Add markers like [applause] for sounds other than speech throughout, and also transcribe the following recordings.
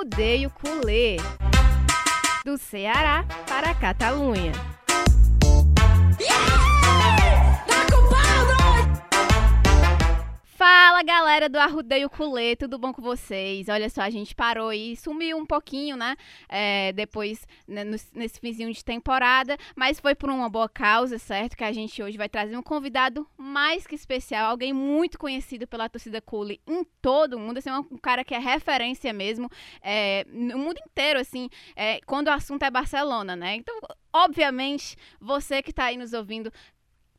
Arrudeio Culê. Do Ceará para a Catalunha. Fala galera do Arrudeio Culê, tudo bom com vocês? Olha só, a gente parou e sumiu um pouquinho, né? É, depois, né, nesse finzinho de temporada, mas foi por uma boa causa, certo? Que a gente hoje vai trazer um convidado mais que especial, alguém muito conhecido pela torcida Culê em todo o mundo, assim, um cara que é referência mesmo é, no mundo inteiro, assim, é, quando o assunto é Barcelona, né? Então, obviamente, você que está aí nos ouvindo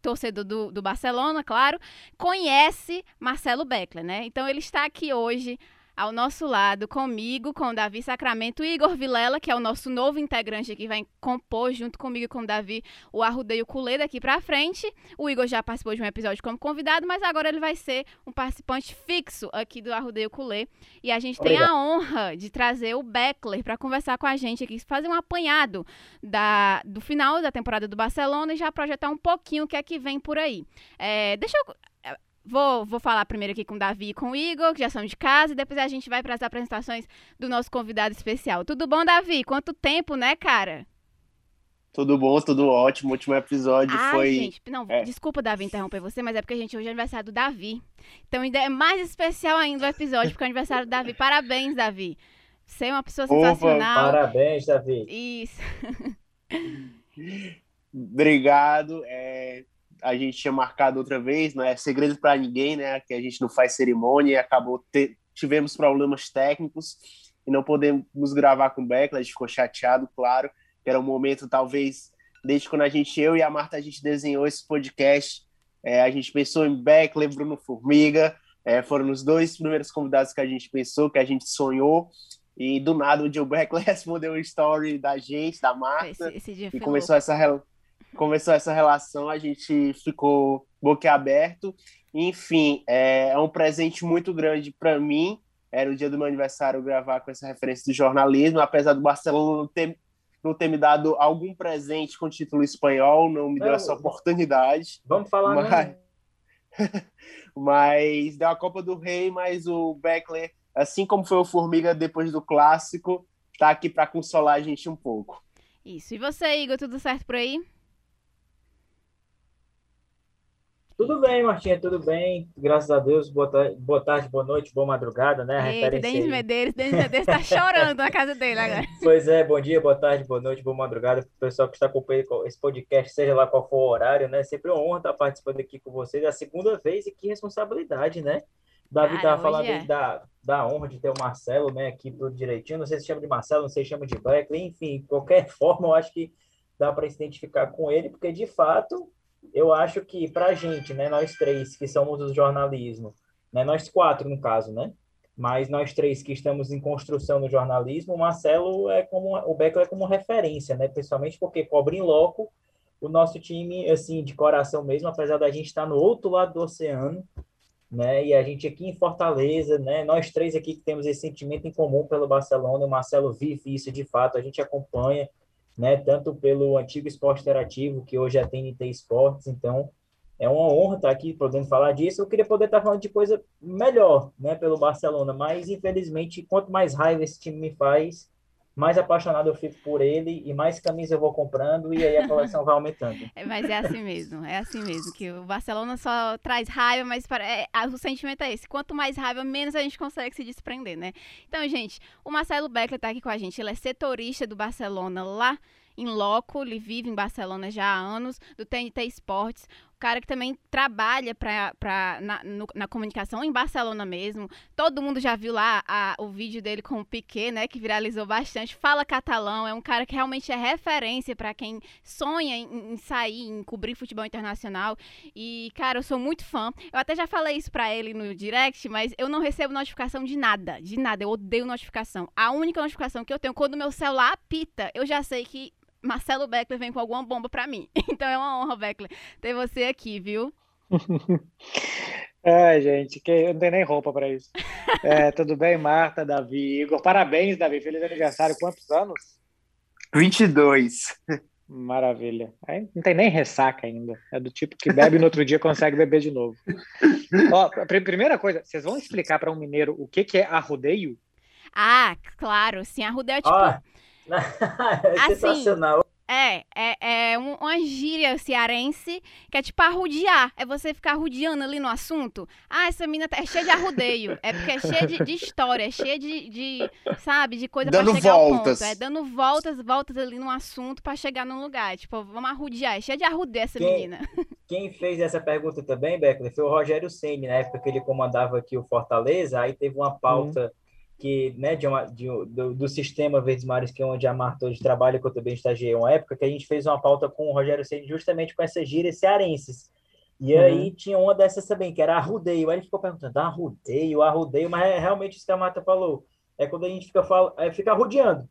torcedor do, do Barcelona, claro, conhece Marcelo Beckler, né? Então ele está aqui hoje ao nosso lado, comigo, com o Davi Sacramento Igor Vilela, que é o nosso novo integrante que vai compor junto comigo e com o Davi o Arrudeio Culê daqui pra frente. O Igor já participou de um episódio como convidado, mas agora ele vai ser um participante fixo aqui do Arrudeio Culê. E a gente Obrigado. tem a honra de trazer o Beckler para conversar com a gente aqui, fazer um apanhado da, do final da temporada do Barcelona e já projetar um pouquinho o que é que vem por aí. É, deixa eu Vou, vou falar primeiro aqui com o Davi e com o Igor, que já são de casa, e depois a gente vai para as apresentações do nosso convidado especial. Tudo bom, Davi? Quanto tempo, né, cara? Tudo bom, tudo ótimo. O último episódio Ai, foi. Gente, não, é. desculpa, Davi, interromper você, mas é porque a gente hoje é aniversário do Davi. Então ainda é mais especial ainda o episódio, porque é aniversário do Davi. Parabéns, Davi. Você é uma pessoa Opa, sensacional. Parabéns, Davi. Isso. [laughs] Obrigado. É, a gente tinha marcado outra vez, não é segredo para ninguém, né? Que a gente não faz cerimônia e acabou ter, tivemos problemas técnicos e não podemos gravar com o Beckler, a gente ficou chateado, claro, que era um momento talvez desde quando a gente eu e a Marta a gente desenhou esse podcast, é, a gente pensou em Beckler, Bruno Formiga, é, foram os dois primeiros convidados que a gente pensou, que a gente sonhou e do nada o Joe Beckler [laughs] respondeu o story da gente, da Marta, esse, esse e começou essa relação começou essa relação, a gente ficou boquiaberto. Enfim, é, é um presente muito grande para mim. Era o dia do meu aniversário gravar com essa referência do jornalismo, apesar do Barcelona não ter, não ter me dado algum presente com título espanhol, não me não, deu essa oportunidade. Vamos falar, mas... [laughs] mas deu a Copa do Rei, mas o Beckler, assim como foi o Formiga depois do clássico, tá aqui para consolar a gente um pouco. Isso. E você, Igor, tudo certo por aí? Tudo bem, Martinha, tudo bem. Graças a Deus. Boa tarde, boa, tarde, boa noite, boa madrugada, né? Eita, Denis Medeiros, Denis Medeiros tá chorando na casa dele agora. Pois é, bom dia, boa tarde, boa noite, boa madrugada. Para o pessoal que está acompanhando esse podcast, seja lá qual for o horário, né? Sempre uma honra estar participando aqui com vocês. É a segunda vez e que responsabilidade, né? Davi estava falando é. da, da honra de ter o Marcelo, né, aqui tudo direitinho. Não sei se chama de Marcelo, não sei se chama de Black, enfim, qualquer [laughs] forma, eu acho que dá para se identificar com ele, porque de fato eu acho que para a gente, né, nós três que somos do jornalismo, né, nós quatro no caso, né, mas nós três que estamos em construção no jornalismo, o Marcelo é como o Beckler é como referência, né, principalmente porque cobre em loco o nosso time assim de coração mesmo, apesar da gente estar no outro lado do oceano, né, e a gente aqui em Fortaleza, né, nós três aqui que temos esse sentimento em comum pelo Barcelona, o Marcelo vive isso de fato, a gente acompanha né, tanto pelo antigo esporte interativo, que hoje é a TNT Esportes, então é uma honra estar aqui podendo falar disso. Eu queria poder estar falando de coisa melhor, né, pelo Barcelona, mas infelizmente, quanto mais raiva esse time me faz, mais apaixonado eu fico por ele e mais camisas eu vou comprando e aí a coleção vai aumentando. [laughs] É, mas é assim mesmo, é assim mesmo, que o Barcelona só traz raiva, mas para, é, o sentimento é esse, quanto mais raiva, menos a gente consegue se desprender, né? Então, gente, o Marcelo Beckler está aqui com a gente, ele é setorista do Barcelona lá em loco, ele vive em Barcelona já há anos, do TNT Esportes cara que também trabalha pra, pra, na, no, na comunicação em Barcelona mesmo. Todo mundo já viu lá a, o vídeo dele com o Piquet, né? Que viralizou bastante. Fala catalão, é um cara que realmente é referência para quem sonha em, em, sair, em cobrir futebol internacional. E, cara, eu sou muito fã. Eu até já falei isso pra ele no direct, mas eu não recebo notificação de nada. De nada. Eu odeio notificação. A única notificação que eu tenho, quando meu celular apita, eu já sei que Marcelo Beckler vem com alguma bomba para mim. [laughs] Então é uma honra, Beckler, ter você aqui, viu? [laughs] É, gente, que eu não tenho nem roupa para isso. [laughs] É, tudo bem, Marta, Davi, Igor? Parabéns, Davi. Feliz aniversário. Quantos anos? 22. Maravilha. Aí não tem nem ressaca ainda. É do tipo que bebe no outro dia consegue beber de novo. Ó, primeira coisa, vocês vão explicar para um mineiro o que, que é arrodeio? Ah, claro, sim, arrudei é tipo. Ah, [laughs] é Assim, sensacional. É, é, é um- uma gíria cearense que é tipo arrudear. É você ficar arrudeando ali no assunto. Ah, essa mina tá- é cheia de arrudeio. É porque é cheia de, de história, é cheia de, de, sabe, de coisa Dando pra chegar ao voltas. ponto. É dando voltas, voltas ali no assunto pra chegar num lugar. Tipo, vamos arrudear. É cheia de arrudeio essa Quem- menina. [laughs] Quem fez essa pergunta também, Beckler, foi o Rogério Ceni, na época que ele comandava aqui o Fortaleza, aí teve uma pauta que, né, de uma, de, do, do sistema Verdes Mares, que é onde a Marta hoje trabalha, que eu também estagiei uma época, que a gente fez uma pauta com o Rogério Ceni justamente com essas gírias cearenses. E Uhum. aí tinha uma dessas também, que era arrudeio. Aí ele ficou perguntando, arrudeio, arrudeio, mas é realmente isso que a Marta falou. É quando a gente fica, fal... é, fica arrudeando.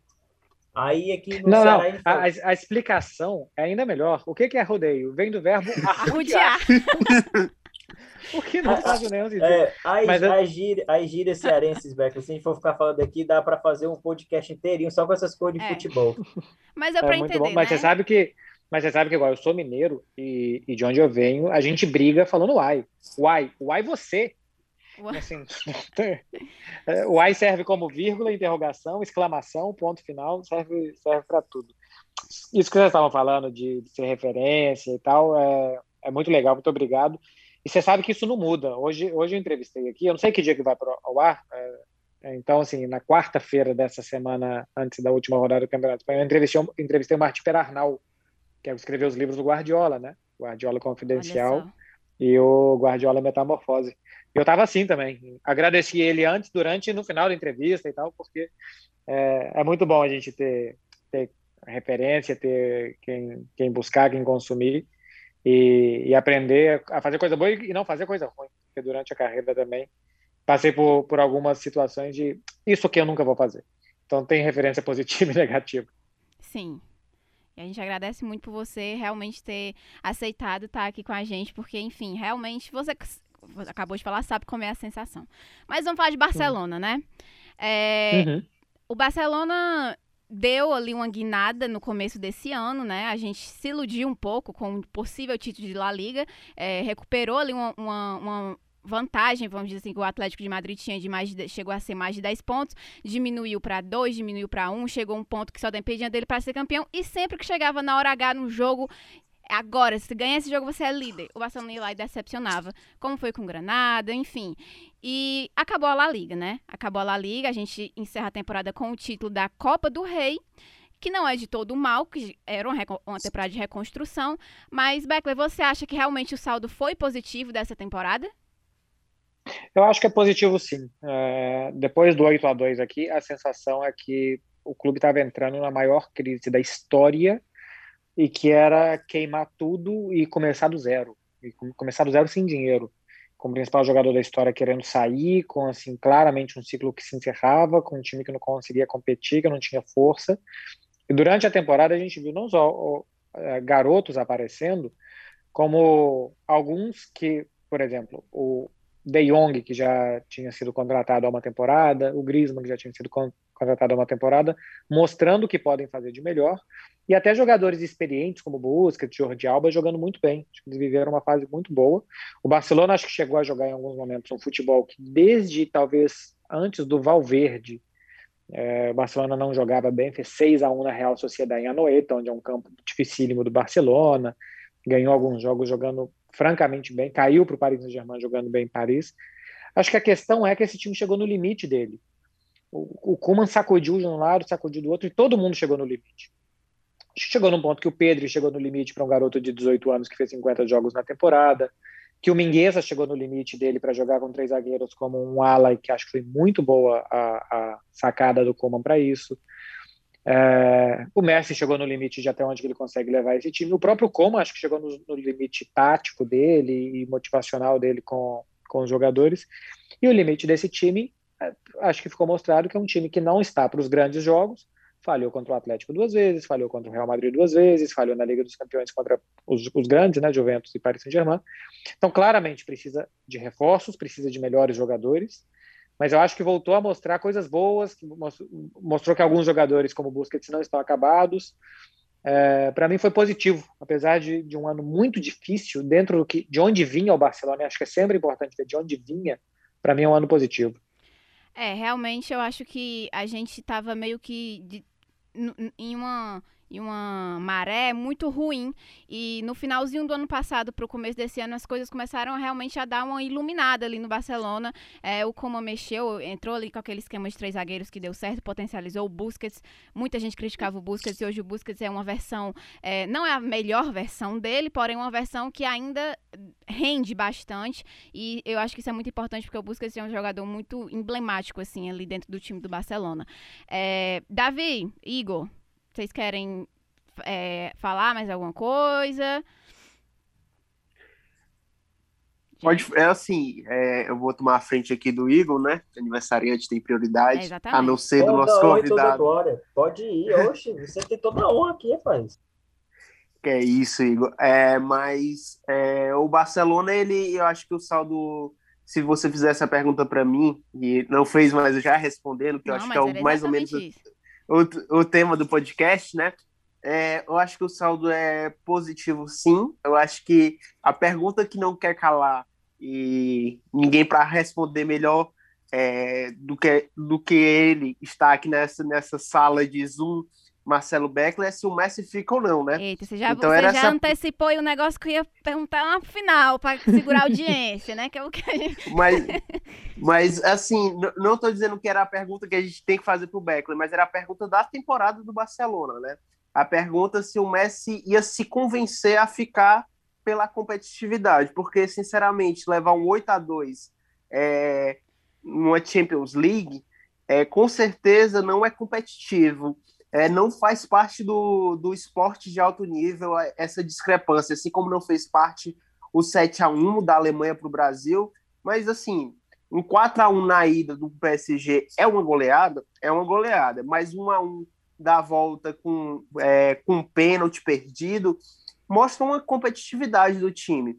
Aí aqui no Não, não. Ceará fala, a- a explicação é ainda melhor. O que que é rodeio? Vem do verbo [laughs] arrudear. [laughs] O que não faz o nenhum sentido. [laughs] É, as, Mas eu- as, gírias, as gírias cearenses, Beck, se a gente for ficar falando aqui, dá para fazer um podcast inteirinho só com essas cores de É. futebol. [laughs] Mas é É pra muito entender, bom. Mas né? você sabe que, mas você sabe que igual eu sou mineiro e, e de onde eu venho, a gente briga falando uai. Uai, uai você. Uai. Assim, [laughs] é, uai serve como vírgula, interrogação, exclamação, ponto final, serve, serve para tudo. Isso que vocês estavam falando de, de ser referência e tal, é, é muito legal, muito obrigado. E você sabe que isso não muda. Hoje, hoje eu entrevistei aqui, eu não sei que dia que vai pro, ao ar, é, é, então, assim, na quarta-feira dessa semana, antes da última rodada do Campeonato Espanhol, eu entrevistei, entrevistei o Martim Perarnal, que é que escreveu os livros do Guardiola, né? Guardiola Confidencial e o Guardiola Metamorfose. Eu estava assim também. Agradeci ele antes, durante e no final da entrevista e tal, porque é, é muito bom a gente ter, ter referência, ter quem, quem buscar, quem consumir e, e aprender a fazer coisa boa e não fazer coisa ruim. Porque durante a carreira também passei por, por algumas situações de isso que eu nunca vou fazer. Então tem referência positiva [laughs] e negativa. Sim. E a gente agradece muito por você realmente ter aceitado estar aqui com a gente, porque, enfim, realmente você acabou de falar, sabe como é a sensação. Mas vamos falar de Barcelona, né? É, Uhum. o Barcelona deu ali uma guinada no começo desse ano, né? A gente se iludiu um pouco com o possível título de La Liga, é, recuperou ali uma, uma- uma vantagem, vamos dizer assim, que o Atlético de Madrid tinha de mais de, chegou a ser mais de 10 pontos, diminuiu para 2, diminuiu para 1, chegou um ponto que só dependia dele para ser campeão e sempre que chegava na hora H no jogo, agora, se ganhar esse jogo você é líder. O Barcelona ia lá e decepcionava, como foi com o Granada, enfim. E acabou a La Liga, né? Acabou a La Liga, a gente encerra a temporada com o título da Copa do Rei, que não é de todo mal, que era uma, uma temporada de reconstrução. Mas, Beckler, você acha que realmente o saldo foi positivo dessa temporada? Eu acho que é positivo, sim. É, depois do 8 a 2 aqui, a sensação é que o clube estava entrando na maior crise da história e que era queimar tudo e começar do zero. E com- começar do zero sem dinheiro. Com o principal jogador da história querendo sair, com assim claramente um ciclo que se encerrava, com um time que não conseguia competir, que não tinha força. E durante a temporada a gente viu não só eh, garotos aparecendo, como alguns que, por exemplo, o De Jong, que já tinha sido contratado há uma temporada, o Griezmann, que já tinha sido con- contratado há uma temporada, mostrando o que podem fazer de melhor, e até jogadores experientes como Busquets, Jordi Alba, jogando muito bem. Acho que eles viveram uma fase muito boa. O Barcelona acho que chegou a jogar em alguns momentos um futebol que desde talvez antes do Valverde, é, o Barcelona não jogava bem, fez 6 a 1 na Real Sociedade em Anoeta, onde é um campo dificílimo do Barcelona, ganhou alguns jogos jogando francamente bem, caiu para o Paris Saint-Germain jogando bem em Paris. Acho que a questão é que esse time chegou no limite dele. O, o Koeman sacudiu de um lado, sacudiu do outro, e todo mundo chegou no limite. Chegou num ponto que o Pedro chegou no limite para um garoto de 18 anos que fez 50 jogos na temporada, que o Mingueza chegou no limite dele para jogar com três zagueiros como um ala, e que acho que foi muito boa a, a sacada do Koeman para isso. É, o Messi chegou no limite de até onde ele consegue levar esse time. O próprio Koeman acho que chegou no, no limite tático dele e motivacional dele com, com os jogadores. E o limite desse time, é, acho que ficou mostrado que é um time que não está para os grandes jogos. Falhou contra o Atlético duas vezes, falhou contra o Real Madrid duas vezes, falhou na Liga dos Campeões contra os, os grandes, né, Juventus e Paris Saint-Germain. Então, claramente, precisa de reforços, precisa de melhores jogadores mas eu acho que voltou a mostrar coisas boas, que mostrou que alguns jogadores, como Busquets, não estão acabados. É, para mim foi positivo, apesar de, de, um ano muito difícil, dentro do que, de onde vinha o Barcelona, acho que é sempre importante ver de onde vinha, para mim é um ano positivo. É, realmente eu acho que a gente estava meio que de, em uma e uma maré muito ruim. E no finalzinho do ano passado para o começo desse ano, as coisas começaram realmente a dar uma iluminada ali no Barcelona. É, o Coma mexeu, entrou ali com aquele esquema de três zagueiros que deu certo, potencializou o Busquets. Muita gente criticava o Busquets e hoje o Busquets é uma versão, é, não é a melhor versão dele, porém uma versão que ainda rende bastante. E eu acho que isso é muito importante porque o Busquets é um jogador muito emblemático assim ali dentro do time do Barcelona. É, Davi, Igor, vocês querem é, falar mais alguma coisa? Pode, é assim, é, eu vou tomar a frente aqui do Igor, né? Aniversariante tem prioridade, é, a não ser do nosso convidado. Pode ir, oxe, você tem toda a honra aqui, rapaz. Que é isso, Igor. É, mas é, o Barcelona, ele, eu acho que o saldo, se você fizesse a pergunta para mim, e não fez, mas eu já respondendo, que não, eu acho que é o, mais ou menos isso o, o tema do podcast, né? É, eu acho que o saldo é positivo, sim. Eu acho que a pergunta que não quer calar e ninguém para responder melhor é, do, que, do que ele está aqui nessa, nessa sala de Zoom Marcelo Beckler é se o Messi fica ou não, né? Eita, você já, então, você já essa... antecipou o negócio que eu ia perguntar na final, para segurar a audiência, né? Que é o que gente... [laughs] mas, mas, assim, não estou dizendo que era a pergunta que a gente tem que fazer para o Beckler, mas era a pergunta da temporada do Barcelona, né? A pergunta se o Messi ia se convencer a ficar pela competitividade, porque, sinceramente, levar um 8 a 2 é, numa Champions League, é, com certeza não é competitivo é, não faz parte do, do esporte de alto nível essa discrepância, assim como não fez parte o 7 a 1 da Alemanha para o Brasil, mas assim, um 4 a 1 na ida do PSG é uma goleada? É uma goleada, mas 1 a 1 da volta com, é, com um pênalti perdido mostra uma competitividade do time.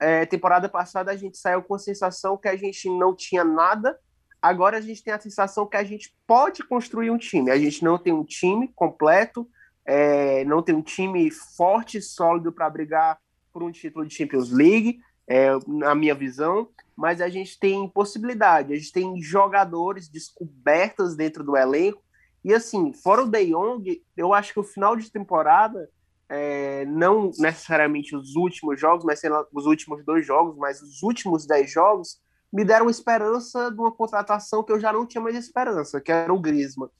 É, temporada passada a gente saiu com a sensação que a gente não tinha nada Agora a gente tem a sensação que a gente pode construir um time. A gente não tem um time completo, é, não tem um time forte e sólido para brigar por um título de Champions League, é, na minha visão, mas a gente tem possibilidade, a gente tem jogadores descobertas dentro do elenco. E assim, fora o De Jong, eu acho que o final de temporada, é, não necessariamente os últimos jogos, mas os últimos dois jogos, mas os últimos dez jogos, me deram esperança de uma contratação que eu já não tinha mais esperança, que era o Grisma.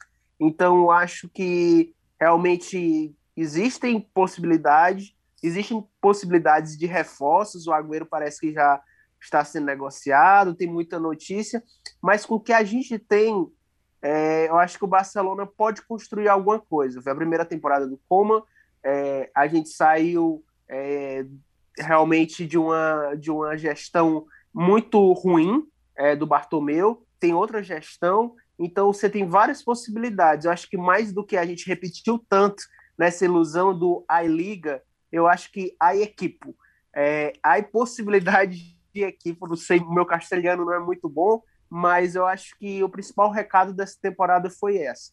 Então, acho que realmente existem possibilidades, existem possibilidades de reforços. O Agüero parece que já está sendo negociado, tem muita notícia, mas com o que a gente tem, é, eu acho que o Barcelona pode construir alguma coisa. Foi a primeira temporada do Coma, é, a gente saiu é, realmente de uma, de uma gestão muito ruim é, do Bartomeu, tem outra gestão, então você tem várias possibilidades. Eu acho que mais do que a gente repetiu tanto nessa ilusão do I-Liga, eu acho que a equipe, é, possibilidade de equipe, não sei, meu castelhano não é muito bom, mas eu acho que o principal recado dessa temporada foi essa.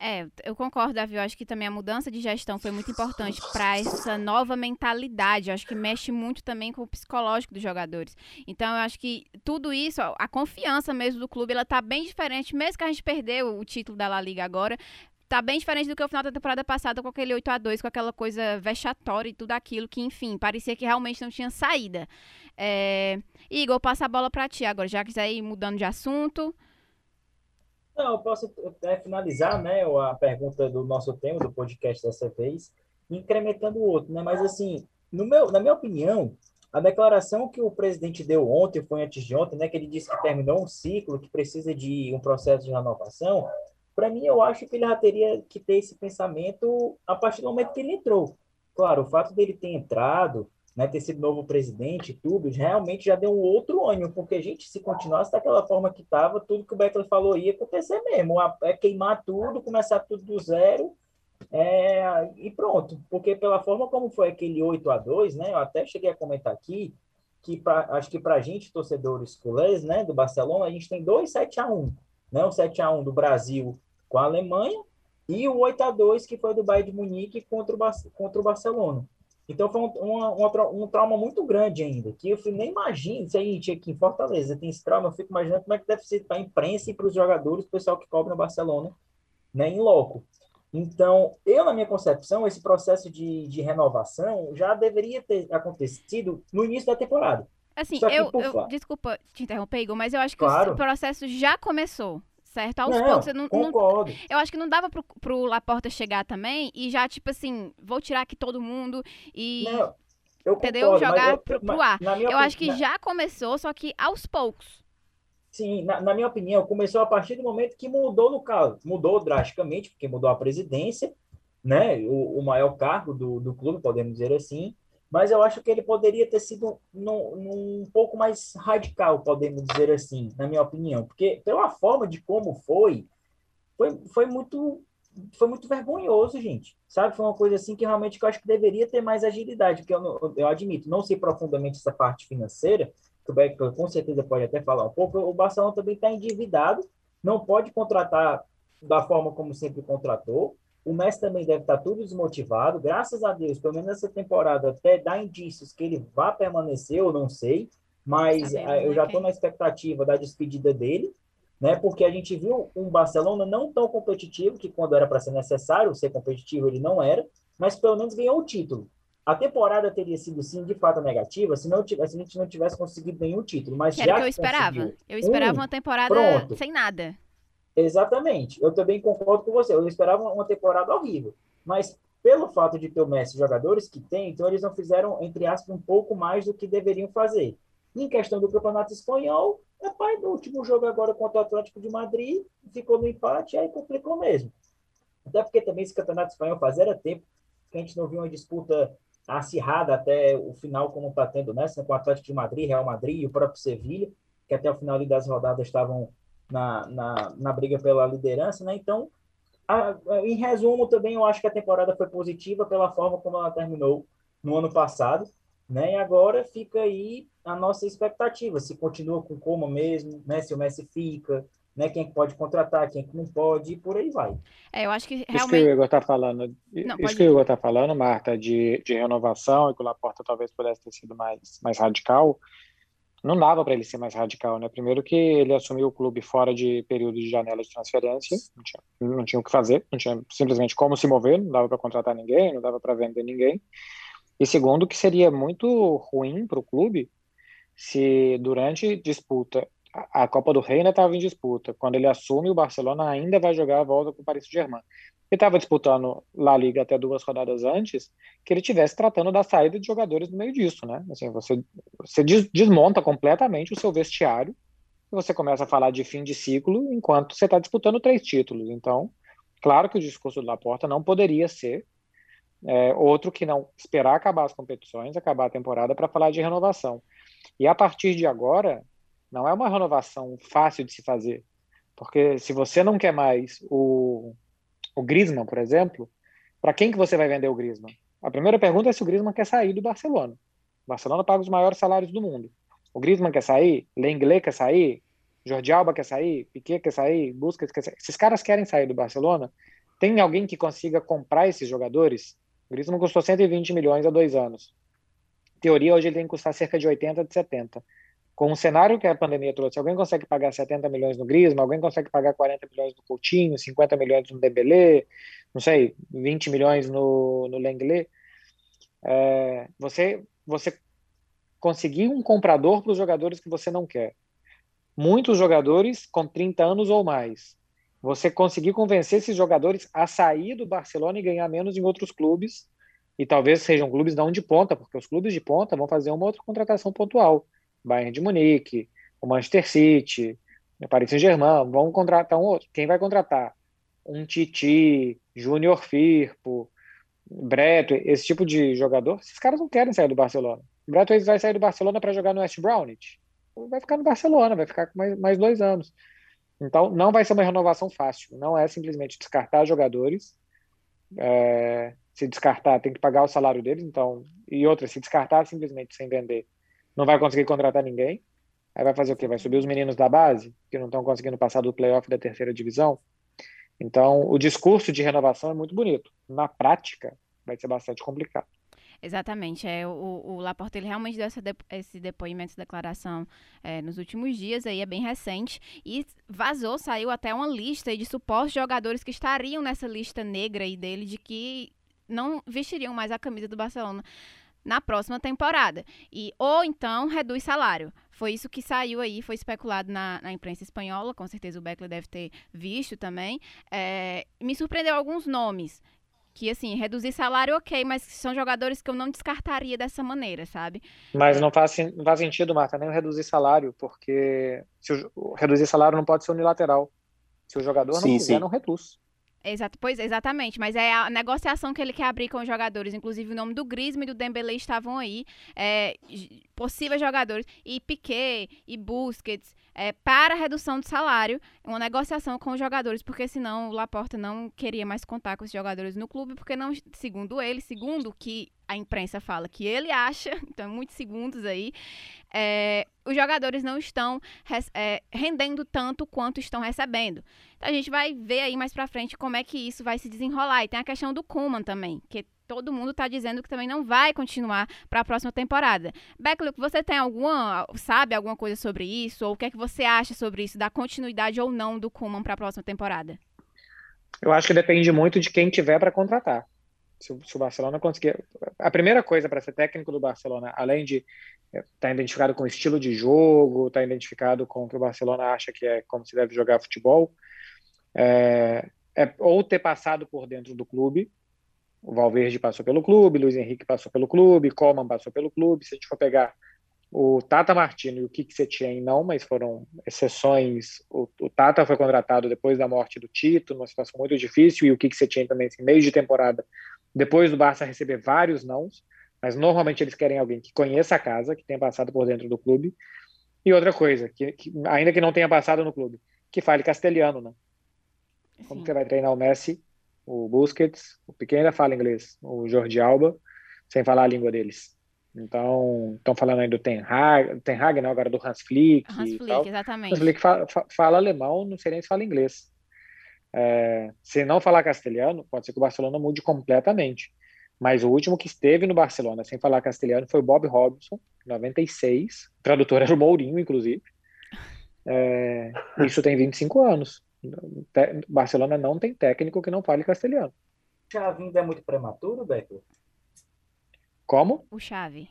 É, eu concordo, Davi. Eu acho que também a mudança de gestão foi muito importante para essa nova mentalidade. Eu acho que mexe muito também com o psicológico dos jogadores. Então, eu acho que tudo isso, a confiança mesmo do clube, ela tá bem diferente, mesmo que a gente perdeu o título da La Liga agora. Tá bem diferente do que o final da temporada passada com aquele 8 a 2 com aquela coisa vexatória e tudo aquilo que, enfim, parecia que realmente não tinha saída. É... Igor, passa a bola para ti agora, já quiser ir mudando de assunto. Não, eu posso até finalizar, né, a pergunta do nosso tema do podcast dessa vez, incrementando o outro, né? Mas assim, no meu, na minha opinião, a declaração que o presidente deu ontem, foi antes de ontem, né, que ele disse que terminou um ciclo, que precisa de um processo de renovação, para mim eu acho que ele já teria que ter esse pensamento a partir do momento que ele entrou. Claro, o fato dele ter entrado, né, ter sido novo presidente, tudo, realmente já deu um outro ânimo, porque, a gente, se continuasse daquela forma que estava, tudo que o Beckler falou ia acontecer mesmo, é queimar tudo, começar tudo do zero, é, e pronto, porque pela forma como foi aquele 8 a 2 né, eu até cheguei a comentar aqui, que pra, acho que para a gente, torcedores culés, né, do Barcelona, a gente tem dois 7 a 1 né, o 7 a 1 do Brasil com a Alemanha, e o 8 a 2 que foi do Bayern de Munique contra o, contra o Barcelona. Então foi um, um, um, trauma muito grande ainda, que eu nem imagino, se a gente aqui em Fortaleza tem esse trauma, eu fico imaginando como é que deve ser para a imprensa e para os jogadores, o pessoal que cobra no Barcelona, né, em loco. Então, eu, na minha concepção, esse processo de, de renovação já deveria ter acontecido no início da temporada. Assim, eu, eu desculpa te interromper, Igor, mas eu acho que claro. o processo já começou certo? Aos não, poucos. Eu não, concordo. Não, eu acho que não dava pro, pro Laporta chegar também e já, tipo assim, vou tirar aqui todo mundo e. Não, eu entendeu? Concordo, Jogar eu, pro, pro ar. Eu acho que na... já começou, só que aos poucos. Sim, na, na, minha opinião, começou a partir do momento que mudou no caso. Mudou drasticamente, porque mudou a presidência, né? O, o maior cargo do, do clube, podemos dizer assim mas eu acho que ele poderia ter sido num, um pouco mais radical, podemos dizer assim, na minha opinião, porque pela forma de como foi, foi, foi muito foi muito vergonhoso, gente, sabe? Foi uma coisa assim que realmente eu acho que deveria ter mais agilidade, porque eu, eu admito, não sei profundamente essa parte financeira, que o Beck com certeza pode até falar um pouco, o Barcelona também está endividado, não pode contratar da forma como sempre contratou, o Messi também deve estar tudo desmotivado. Graças a Deus, pelo menos essa temporada até dá indícios que ele vá permanecer, eu não sei. Mas eh, eu já estou na expectativa da despedida dele, né? Porque a gente viu um Barcelona não tão competitivo, que quando era para ser necessário ser competitivo, ele não era, mas pelo menos ganhou o título. A temporada teria sido, sim, de fato negativa, se, não tivesse, se a gente não tivesse conseguido nenhum título. Mas que já era o que eu esperava. Eu esperava um, uma temporada pronto. sem nada. Exatamente. Eu também concordo com você. Eu esperava uma temporada horrível. Mas pelo fato de ter o Messi jogadores que tem, então eles não fizeram, entre aspas, um pouco mais do que deveriam fazer. Em questão do Campeonato Espanhol, pai do último jogo agora contra o Atlético de Madrid, ficou no empate, aí complicou mesmo. Até porque também esse Campeonato Espanhol fazia tempo que a gente não viu uma disputa acirrada até o final, como está tendo nessa, com o Atlético de Madrid, Real Madrid e o próprio Sevilha, que até o final das rodadas estavam na, na, na briga pela liderança, né? Então, a, a, em resumo, também eu acho que a temporada foi positiva pela forma como ela terminou no ano passado, né? E agora fica aí a nossa expectativa, se continua com como mesmo, né? Se o Messi fica, né? Quem pode contratar, quem não pode, e por aí vai. É, eu acho que realmente... Isso que o Igor está falando, não, isso que o Igor está falando, Marta, de, de renovação, e que o Laporta talvez pudesse ter sido mais, mais radical, não dava para ele ser mais radical, né? Primeiro que ele assumiu o clube fora de período de janela de transferência, não tinha, não tinha o que fazer, não tinha simplesmente como se mover, não dava para contratar ninguém, não dava para vender ninguém. E segundo que seria muito ruim para o clube se durante disputa a Copa do Rei ainda estava em disputa. Quando ele assume, o Barcelona ainda vai jogar a volta com o Paris Saint-Germain estava disputando La Liga até duas rodadas antes, que ele tivesse tratando da saída de jogadores no meio disso, né? Assim, você, você desmonta completamente o seu vestiário e você começa a falar de fim de ciclo enquanto você está disputando três títulos. Então, claro que o discurso do Laporta não poderia ser é, outro que não esperar acabar as competições, acabar a temporada para falar de renovação. E a partir de agora, não é uma renovação fácil de se fazer, porque se você não quer mais o o Griezmann, por exemplo, para quem que você vai vender o Griezmann? A primeira pergunta é se o Griezmann quer sair do Barcelona. O Barcelona paga os maiores salários do mundo. O Griezmann quer sair, Lenglet quer sair, Jordi Alba quer sair, Piquet quer sair, Busquets quer sair. Esses caras querem sair do Barcelona. Tem alguém que consiga comprar esses jogadores? O Griezmann custou 120 milhões há dois anos. Em teoria, hoje ele tem que custar cerca de 80, de 70 com o cenário que a pandemia trouxe, alguém consegue pagar 70 milhões no Griezmann, alguém consegue pagar 40 milhões no Coutinho, 50 milhões no Dembélé, não sei, 20 milhões no, no Lenglet, é, você, você conseguir um comprador para os jogadores que você não quer. Muitos jogadores com 30 anos ou mais. Você conseguir convencer esses jogadores a sair do Barcelona e ganhar menos em outros clubes, e talvez sejam clubes não de ponta, porque os clubes de ponta vão fazer uma outra contratação pontual Bayern de Munique, o Manchester City, o Paris Saint-Germain, vão contratar um outro. Quem vai contratar? Um Titi, Júnior Firpo, Breto, esse tipo de jogador, esses caras não querem sair do Barcelona. O Breto vai sair do Barcelona para jogar no West Brownwich. Vai ficar no Barcelona, vai ficar mais, mais dois anos. Então, não vai ser uma renovação fácil. Não é simplesmente descartar jogadores. É, se descartar, tem que pagar o salário deles. Então, e outra, se descartar simplesmente sem vender, não vai conseguir contratar ninguém. Aí vai fazer o quê? Vai subir os meninos da base, que não estão conseguindo passar do playoff da terceira divisão. Então, o discurso de renovação é muito bonito. Na prática, vai ser bastante complicado. Exatamente. É, o, o Laporte ele realmente deu essa esse depoimento, essa declaração é, nos últimos dias, aí é bem recente. E vazou, saiu até uma lista de supostos jogadores que estariam nessa lista negra aí dele, de que não vestiriam mais a camisa do Barcelona na próxima temporada. E ou então reduz salário. Foi isso que saiu aí, foi especulado na, na imprensa espanhola, com certeza o Beckler deve ter visto também. É, me surpreendeu alguns nomes que assim, reduzir salário ok, mas são jogadores que eu não descartaria dessa maneira, sabe? Mas não faz, não faz sentido, Marta, nem reduzir salário, porque se o, reduzir salário não pode ser unilateral. Se o jogador sim, não quiser, sim. não reduz. Exato, pois exatamente, mas é a negociação que ele quer abrir com os jogadores, inclusive o nome do Griezmann e do Dembélé estavam aí, é, possíveis jogadores, e Piquet e Busquets, é, para redução do salário, uma negociação com os jogadores, porque senão o Laporta não queria mais contar com os jogadores no clube, porque não, segundo ele, segundo que a imprensa fala que ele acha, [laughs] então muitos segundos aí, é, os jogadores não estão é, rendendo tanto quanto estão recebendo. Então a gente vai ver aí mais pra frente como é que isso vai se desenrolar. E tem a questão do Kuman também, que todo mundo está dizendo que também não vai continuar para a próxima temporada. Beckluck, você tem alguma, sabe alguma coisa sobre isso? Ou o que é que você acha sobre isso, da continuidade ou não do Kuman para a próxima temporada? Eu acho que depende muito de quem tiver para contratar se o, se o Barcelona conseguir. A primeira coisa para ser técnico do Barcelona, além de estar tá identificado com o estilo de jogo, estar tá identificado com o que o Barcelona acha que é como se deve jogar futebol, é, é ou ter passado por dentro do clube. O Valverde passou pelo clube, Luiz Henrique passou pelo clube, Coman passou pelo clube. Se a gente for pegar o Tata Martino e o Kik Setien não, mas foram exceções. O, o, Tata foi contratado depois da morte do Tito, numa situação muito difícil, e o Kik Setien também, assim, meio de temporada, depois do Barça receber vários nãos, mas normalmente eles querem alguém que conheça a casa, que tenha passado por dentro do clube. E outra coisa, que, que ainda que não tenha passado no clube, que fale castelhano, né? Como Sim. você vai treinar o Messi, o Busquets, o pequeno fala inglês, o Jordi Alba, sem falar a língua deles. Então, estão falando aí do Ten Hag, Ten Hag não, agora do Hans Flick. Hans Flick, exatamente. Hans Flick fala, fala, alemão, não sei nem se fala inglês. É, se não falar castelhano, pode ser que o Barcelona mude completamente. Mas o último que esteve no Barcelona sem falar castelhano foi o Bob Robson, 96. O tradutor era o Mourinho, inclusive. É, isso tem 25 anos. Barcelona não tem técnico que não fale castelhano. Já ainda é muito prematuro, Beto? Como? O Chave.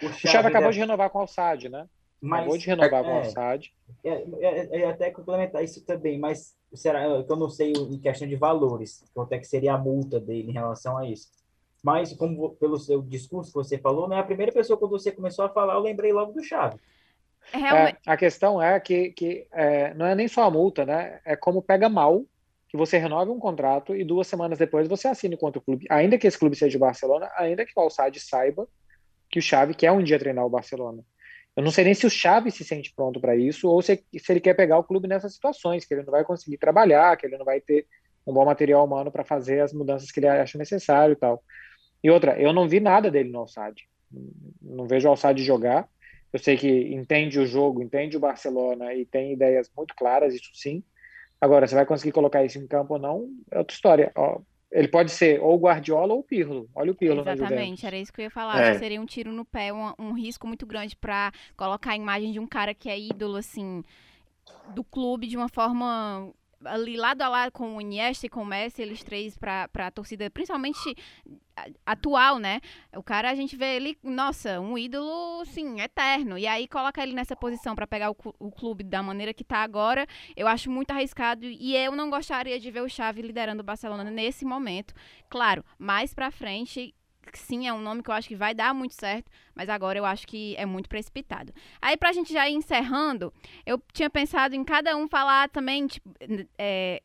O Chave, o Chave acabou de renovar com o Alçade, né? Mas, acabou de renovar é, com o Alçade. É, é, é, até complementar isso também, mas será que eu não sei em questão de valores, quanto é que seria a multa dele em relação a isso. Mas, como pelo seu discurso que você falou, né, a primeira pessoa quando você começou a falar, eu lembrei logo do Chave. É, a questão é que, que é, não é nem só a multa, né? É como pega mal que você renove um contrato e duas semanas depois você assine contra o clube, ainda que esse clube seja o Barcelona, ainda que o Alçade saiba que o Xavi quer um dia treinar o Barcelona. Eu não sei nem se o Xavi se sente pronto para isso ou se, se ele quer pegar o clube nessas situações, que ele não vai conseguir trabalhar, que ele não vai ter um bom material humano para fazer as mudanças que ele acha necessário e tal. E outra, eu não vi nada dele no Alçade. Não vejo o Alçade jogar. Eu sei que entende o jogo, entende o Barcelona e tem ideias muito claras, isso sim. Agora, você vai conseguir colocar isso em campo ou não, é outra história. Ó, ele pode ser ou Guardiola ou Pirlo. Olha o Pirlo Exatamente, era isso que eu ia falar. É. Seria um tiro no pé, um, um risco muito grande para colocar a imagem de um cara que é ídolo, assim, do clube de uma forma ali lado a lado com o Iniesta e com o Messi, eles três para a torcida, principalmente atual, né? O cara, a gente vê ele, nossa, um ídolo, sim, eterno. E aí coloca ele nessa posição para pegar o, o, clube da maneira que tá agora, eu acho muito arriscado e eu não gostaria de ver o Xavi liderando o Barcelona nesse momento. Claro, mais para frente sim, é um nome que eu acho que vai dar muito certo, mas agora eu acho que é muito precipitado. Aí, pra gente já ir encerrando, eu tinha pensado em cada um falar também, tipo, é,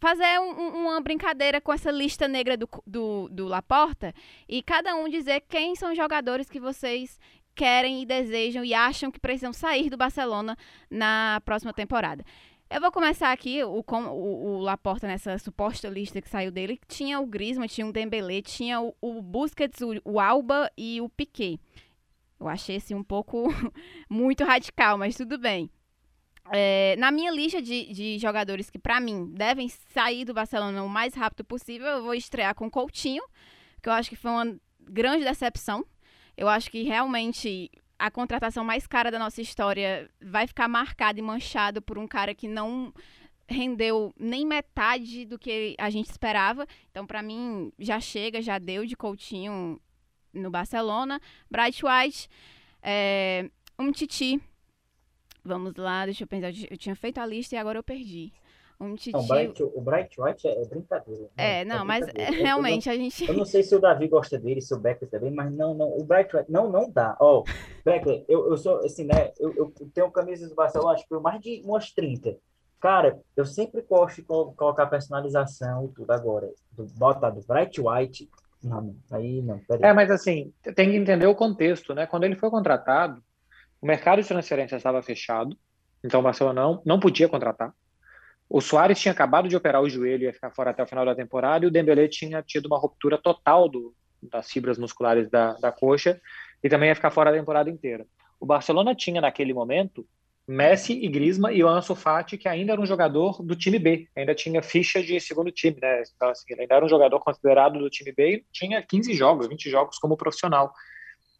fazer um, uma brincadeira com essa lista negra do, do, do Laporta e cada um dizer quem são os jogadores que vocês querem e desejam e acham que precisam sair do Barcelona na próxima temporada. Eu vou começar aqui, o, o, o Laporta, nessa suposta lista que saiu dele, tinha o Griezmann, tinha o Dembélé, tinha o, o Busquets, o, o, Alba e o Piquet. Eu achei, assim, um pouco [laughs] muito radical, mas tudo bem. É, na minha lista de, de jogadores que, para mim, devem sair do Barcelona o mais rápido possível, eu vou estrear com o Coutinho, que eu acho que foi uma grande decepção. Eu acho que realmente a contratação mais cara da nossa história vai ficar marcada e manchada por um cara que não rendeu nem metade do que a gente esperava. Então, para mim, já chega, já deu de Coutinho no Barcelona. Bright White, é, um Titi. Vamos lá, deixa eu pensar. Eu tinha feito a lista e agora eu perdi. Um titio... Não, Bright, o Bright White é, brincadeira. Né? É, não, é mas realmente eu, a gente. Eu não sei se o Davi gosta dele, se o Becker também, mas não, não. O Bright White, não, não dá. Ó, oh, Becker, eu, eu sou, assim, né? Eu, eu tenho camisas do Barcelona, acho que por mais de umas 30. Cara, eu sempre gosto de colocar personalização e tudo agora. Do, bota do Bright White. Não, aí não. Peraí. É, mas assim, tem que entender o contexto, né? Quando ele foi contratado, o mercado de transferência estava fechado, então o Barcelona não, não podia contratar. O Soares tinha acabado de operar o joelho e ia ficar fora até o final da temporada, e o Dembélé tinha tido uma ruptura total do, das fibras musculares da, da coxa e também ia ficar fora a temporada inteira. O Barcelona tinha naquele momento Messi e Griezmann e o Ansu Fati, que ainda era um jogador do time B, ainda tinha ficha de segundo time, né? Então, assim, ele ainda era um jogador considerado do time B e tinha 15 jogos, 20 jogos como profissional.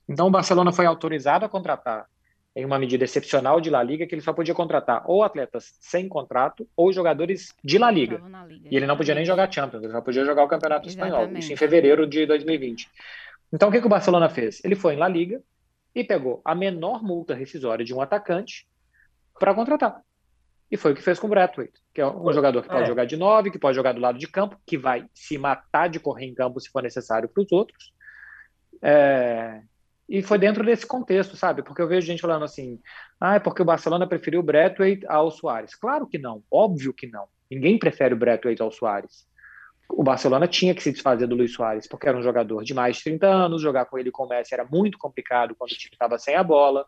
Então o Barcelona foi autorizado a contratar em uma medida excepcional de La Liga que ele só podia contratar ou atletas sem contrato ou jogadores de La Liga. Liga, e ele não podia nem jogar Champions, ele só podia jogar o Campeonato Exatamente. Espanhol, isso em fevereiro de 2020. Então o que, que o Barcelona fez? Ele foi em La Liga e pegou a menor multa rescisória de um atacante para contratar. E foi o que fez com o Brathwaite, que é um jogador que pode é. jogar de nove, que pode jogar do lado de campo, que vai se matar de correr em campo se for necessário para os outros. É, e foi dentro desse contexto, sabe? Porque eu vejo gente falando assim, ah, é porque o Barcelona preferiu o Braithwaite ao Soares. Claro que não, óbvio que não. Ninguém prefere o Braithwaite ao Soares. O Barcelona tinha que se desfazer do Luiz Soares, porque era um jogador de mais de 30 anos, jogar com ele com o Messi era muito complicado quando o time estava sem a bola,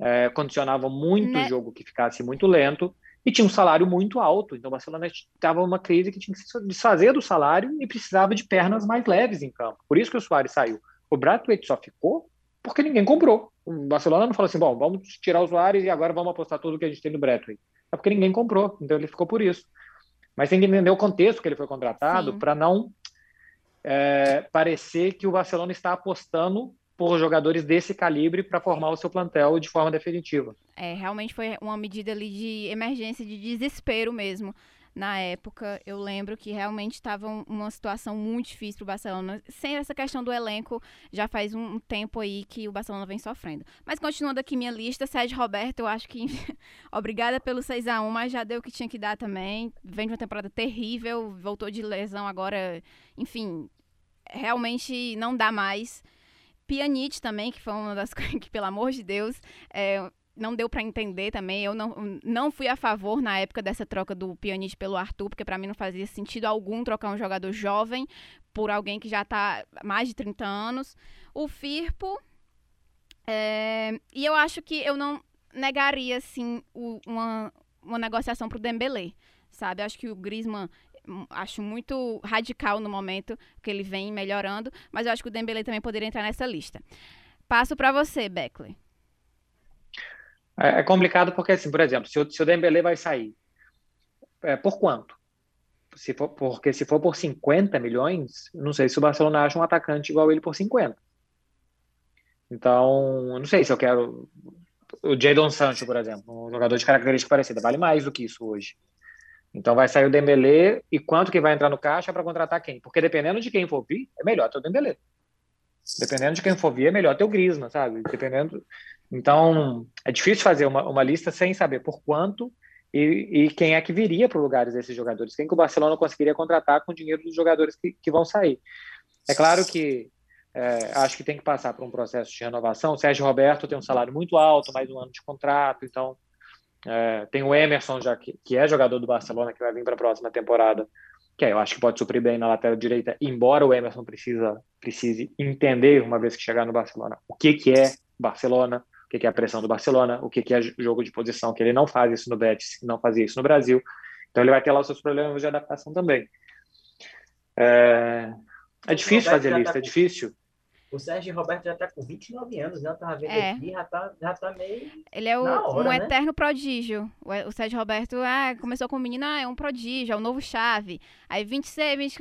é, condicionava muito né? o jogo que ficasse muito lento, e tinha um salário muito alto. Então o Barcelona estava numa crise que tinha que se desfazer do salário e precisava de pernas mais leves em campo. Por isso que o Soares saiu. O Braithwaite só ficou porque ninguém comprou. O Barcelona não falou assim, bom, vamos tirar os Soares e agora vamos apostar tudo que a gente tem no Bradley. É porque ninguém comprou, então ele ficou por isso. Mas tem que entender o contexto que ele foi contratado para não é, parecer que o Barcelona está apostando por jogadores desse calibre para formar o seu plantel de forma definitiva. É, realmente foi uma medida ali de emergência, de desespero mesmo na época, eu lembro que realmente estava uma situação muito difícil para o Barcelona. Sem essa questão do elenco, já faz um tempo aí que o Barcelona vem sofrendo. Mas continuando aqui minha lista, Sérgio Roberto, eu acho que [laughs] obrigada pelo 6 a 1 mas já deu o que tinha que dar também. Vem de uma temporada terrível, voltou de lesão agora, enfim, realmente não dá mais. Pianite também, que foi uma das coisas [laughs] que, pelo amor de Deus, é, não deu para entender também. Eu não, não fui a favor na época dessa troca do Pjanic pelo Arthur, porque para mim não fazia sentido algum trocar um jogador jovem por alguém que já está mais de 30 anos. O Firpo. É, e eu acho que eu não negaria assim o, uma, uma negociação para o Dembélé, sabe? Eu acho que o Griezmann hum, acho muito radical no momento que ele vem melhorando, mas eu acho que o Dembélé também poderia entrar nessa lista. Passo para você, Beckley. É, é complicado porque, assim, por exemplo, se o, se o Dembélé vai sair, é, por quanto? Se for, porque se for por 50 milhões, não sei se o Barcelona acha um atacante igual ele por 50. Então, não sei se eu quero o Jadon Sancho, por exemplo, um jogador de característica parecida, vale mais do que isso hoje. Então vai sair o Dembélé e quanto que vai entrar no caixa para contratar quem? Porque dependendo de quem for vir, é melhor ter o Dembélé. Dependendo de quem for vir, é melhor ter o Griezmann, sabe? Dependendo então, é difícil fazer uma, uma lista sem saber por quanto e, e quem é que viria para lugares desses jogadores, quem que o Barcelona conseguiria contratar com o dinheiro dos jogadores que, que vão sair. É claro que é, acho que tem que passar por um processo de renovação. O Sérgio Roberto tem um salário muito alto, mais um ano de contrato, então é, tem o Emerson, já que, que é jogador do Barcelona, que vai vir para a próxima temporada, que eu acho que pode suprir bem na lateral direita, embora o Emerson precisa, precise entender, uma vez que chegar no Barcelona, o que, que é Barcelona, o que é a pressão do Barcelona, o que é jogo de posição, que ele não faz isso no Betis, não fazia isso no Brasil. Então ele vai ter lá os seus problemas de adaptação também. É, é difícil fazer lista, é difícil. O Sérgio Roberto já tá com 29 anos, né? Eu tava vendo é. aqui, já tá, já tá meio. Ele é o, hora, um né? eterno prodígio. O, o Sérgio Roberto ah, começou com o menino, ah, é um prodígio, é o um novo chave. Aí 26, 20.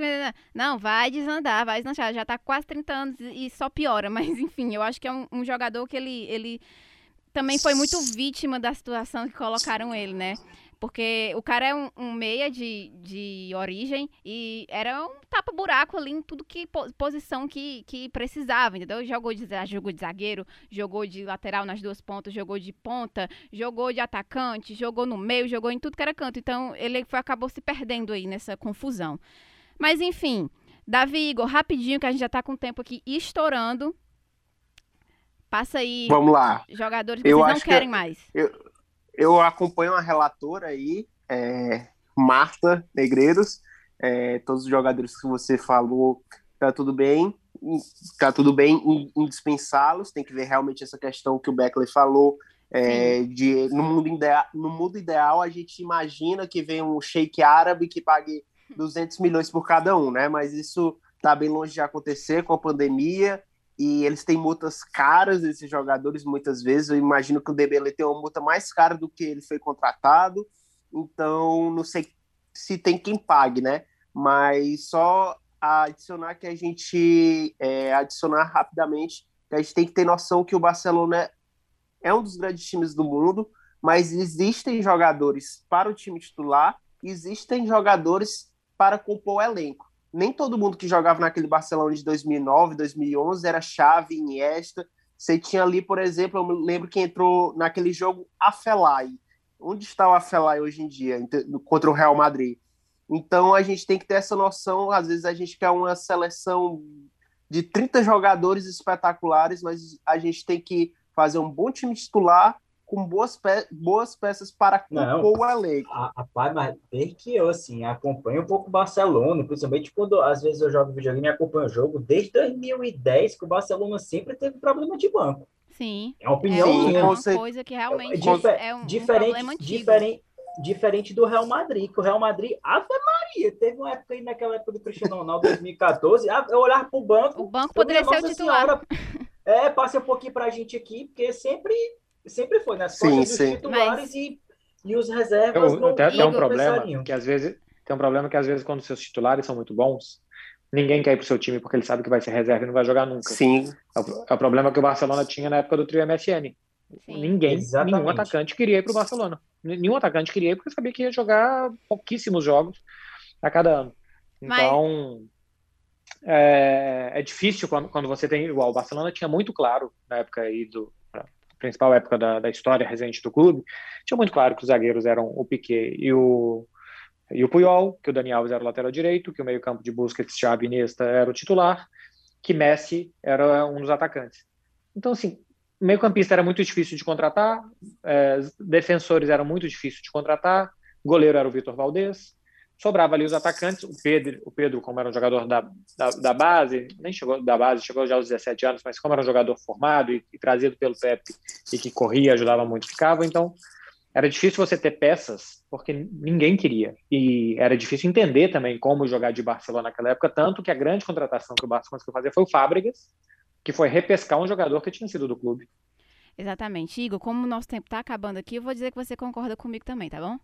Não, vai desandar, vai desandar. Já tá quase 30 anos e só piora. [laughs] Mas enfim, eu acho que é um, um jogador que ele, ele também foi muito vítima da situação que colocaram ele, né? Porque o cara é um, um, meia de, de origem e era um tapa-buraco ali em tudo que posição que, que precisava, entendeu? Jogou de, jogou de zagueiro, jogou de lateral nas duas pontas, jogou de ponta, jogou de atacante, jogou no meio, jogou em tudo que era canto. Então ele foi, acabou se perdendo aí nessa confusão. Mas enfim, Davi Igor, rapidinho, que a gente já tá com o tempo aqui estourando. Passa aí. Vamos lá. Jogadores que eu vocês não querem que mais. Eu, eu acompanho a relatora aí, é, Marta Negreiros. É, todos os jogadores que você falou, tá tudo bem. Tá tudo bem em, em dispensá-los. Tem que ver realmente essa questão que o Beckley falou. É, de, no, mundo ideal, no mundo ideal, a gente imagina que vem um sheik árabe que pague 200 milhões por cada um, né? Mas isso está bem longe de acontecer com a pandemia e eles têm multas caras, esses jogadores, muitas vezes. Eu imagino que o DBL tem uma multa mais cara do que ele foi contratado, então não sei se tem quem pague, né? Mas só adicionar que a gente é, adicionar rapidamente que a gente tem que ter noção que o Barcelona é um dos grandes times do mundo, mas existem jogadores para o time titular, existem jogadores para compor o elenco nem todo mundo que jogava naquele Barcelona de 2009, 2011 era chave, Iniesta. Você tinha ali, por exemplo, eu me lembro que entrou naquele jogo Afelai. Onde está o Afelai hoje em dia contra o Real Madrid? Então a gente tem que ter essa noção. Às vezes a gente quer uma seleção de 30 jogadores espetaculares, mas a gente tem que fazer um bom time titular com boas, pe boas peças para compor o elenco. Rapaz, mas desde que eu, assim, acompanho um pouco o Barcelona, principalmente quando às vezes eu jogo videogame e acompanho o jogo, desde 2010 que o Barcelona sempre teve problema de banco. Sim. É uma opinião. Sim, é uma coisa que realmente Difer é um, diferente, um problema antigo. Diferente, diferente do Real Madrid, que o Real Madrid, Ave Maria, teve uma época aí naquela época do Cristiano Ronaldo, 2014, eu olhar para o banco. O banco poderia ser o titular. Senhora, é, passe um pouquinho para a gente aqui, porque sempre Sempre foi, nas né? costas sim, dos titulares Mas... e, e os reservas eu, não Tem, tem um problema que às vezes tem um problema que às vezes quando seus titulares são muito bons, ninguém quer ir pro seu time porque ele sabe que vai ser reserva e não vai jogar nunca. Sim. É o, é o problema que o Barcelona tinha na época do trio MSN. Sim, ninguém, exatamente. nenhum atacante queria ir pro Barcelona. Nenhum atacante queria ir porque sabia que ia jogar pouquíssimos jogos a cada ano. Então, Mas... é, é, difícil quando, quando você tem igual. O Barcelona tinha muito claro na época aí do, principal época da, da história recente do clube, tinha muito claro que os zagueiros eram o Piquet e o, e o Puyol, que o Dani Alves era o lateral direito, que o meio-campo de Busquets, Xavi Iniesta era o titular, que Messi era um dos atacantes. Então, assim, meio-campista era muito difícil de contratar, é, defensores eram muito difíceis de contratar, goleiro era o Vitor Valdez, sobrava ali os atacantes, o Pedro, o Pedro como era um jogador da, da, da, base, nem chegou da base, chegou já aos 17 anos, mas como era um jogador formado e, e trazido pelo Pepe e que corria, ajudava muito, ficava, então era difícil você ter peças, porque ninguém queria. E era difícil entender também como jogar de Barcelona naquela época, tanto que a grande contratação que o Barcelona conseguiu fazer foi o Fábricas, que foi repescar um jogador que tinha sido do clube. Exatamente. Igor, como o nosso tempo está acabando aqui, eu vou dizer que você concorda comigo também, tá bom?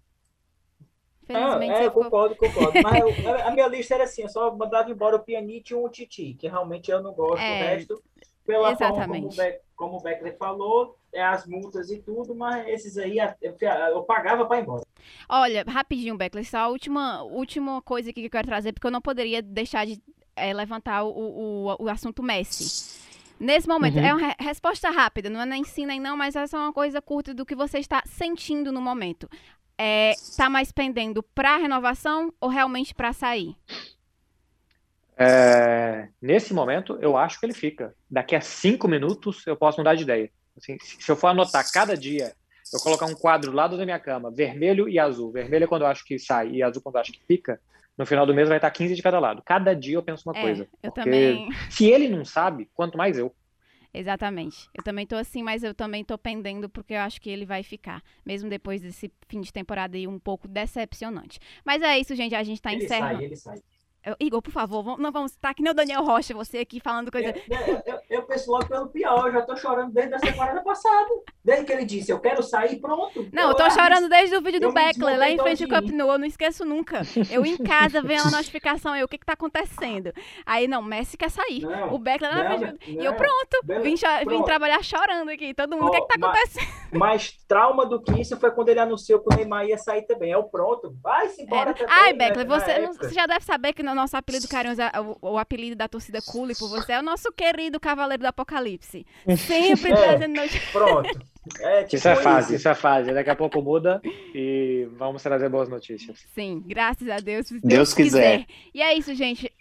Felizmente ah, é, eu ficou... concordo, concordo. [laughs] Mas eu, a minha lista era assim, eu só mandava embora o Pianite e um Titi, que realmente eu não gosto. É, o resto, pela exatamente. forma como, o Beckler falou, é as multas e tudo, mas esses aí eu, pagava para ir embora. Olha, rapidinho, Beckler, só a última, última coisa que eu quero trazer, porque eu não poderia deixar de é, levantar o, o, o assunto Messi. Nesse momento, uhum. é uma resposta rápida, não é nem sim nem não, mas é só uma coisa curta do que você está sentindo no momento é, tá mais pendendo para renovação ou realmente para sair? É, nesse momento, eu acho que ele fica. Daqui a cinco minutos, eu posso mudar de ideia. Assim, se eu for anotar cada dia, eu colocar um quadro do lado da minha cama, vermelho e azul. Vermelho é quando eu acho que sai e azul quando eu acho que fica. No final do mês vai estar 15 de cada lado. Cada dia eu penso uma é, coisa. Eu também. Se ele não sabe, quanto mais eu. Exatamente. Eu também tô assim, mas eu também tô pendendo porque eu acho que ele vai ficar, mesmo depois desse fim de temporada aí um pouco decepcionante. Mas é isso, gente, a gente tá ele encerrando. Sai, ele sai. Igor, por favor, não vamos estar que nem o Daniel Rocha, você aqui falando coisa. Eu, eu, eu, eu penso logo pelo pior, eu já tô chorando desde a semana passada. Desde que ele disse, eu quero sair, pronto. Não, eu tô chorando desde o vídeo do Beckler, lá em frente ao Camp Nou, eu não esqueço nunca. Eu em casa vendo a notificação, eu, o que que tá acontecendo? Aí, não, Messi quer sair. Não, o Beckler não, não, não, E eu, pronto, vim, pronto. vim trabalhar chorando aqui. Todo mundo, o oh, que que tá acontecendo? [laughs] Mais trauma do que isso foi quando ele anunciou que o Neymar ia sair também. É o pronto, vai-se embora é. também. Ai, Beckler, você, você já deve saber que no nosso apelido carinhoso, o, o apelido da torcida Cule por você é o nosso querido Cavaleiro do Apocalipse. Sempre [laughs] é, trazendo notícias. Pronto. É, tipo isso é fase, isso. isso é fase. Daqui a pouco muda e vamos trazer boas notícias. Sim, graças a Deus. Deus, Deus quiser. quiser. E é isso, gente.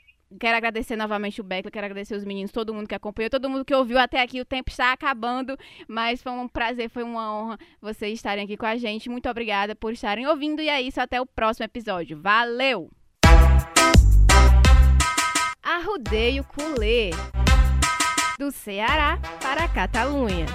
Quero agradecer novamente o Beckler, quero agradecer os meninos, todo mundo que acompanhou, todo mundo que ouviu até aqui. O tempo está acabando, mas foi um prazer, foi uma honra vocês estarem aqui com a gente. Muito obrigada por estarem ouvindo e é isso, até o próximo episódio. Valeu! Arrudeio Culê do Ceará para a Catalunha.